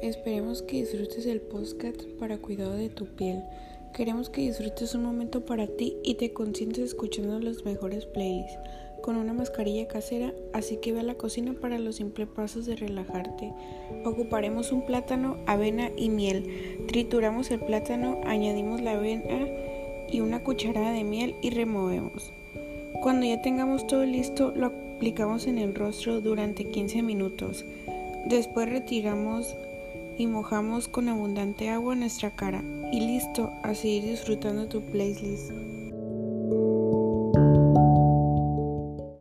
Esperemos que disfrutes el podcast para cuidado de tu piel. Queremos que disfrutes un momento para ti y te consientes escuchando los mejores playlists con una mascarilla casera, así que ve a la cocina para los simples pasos de relajarte. Ocuparemos un plátano, avena y miel. Trituramos el plátano, añadimos la avena y una cucharada de miel y removemos. Cuando ya tengamos todo listo, lo aplicamos en el rostro durante 15 minutos. Después retiramos y mojamos con abundante agua nuestra cara. Y listo, a seguir disfrutando tu playlist.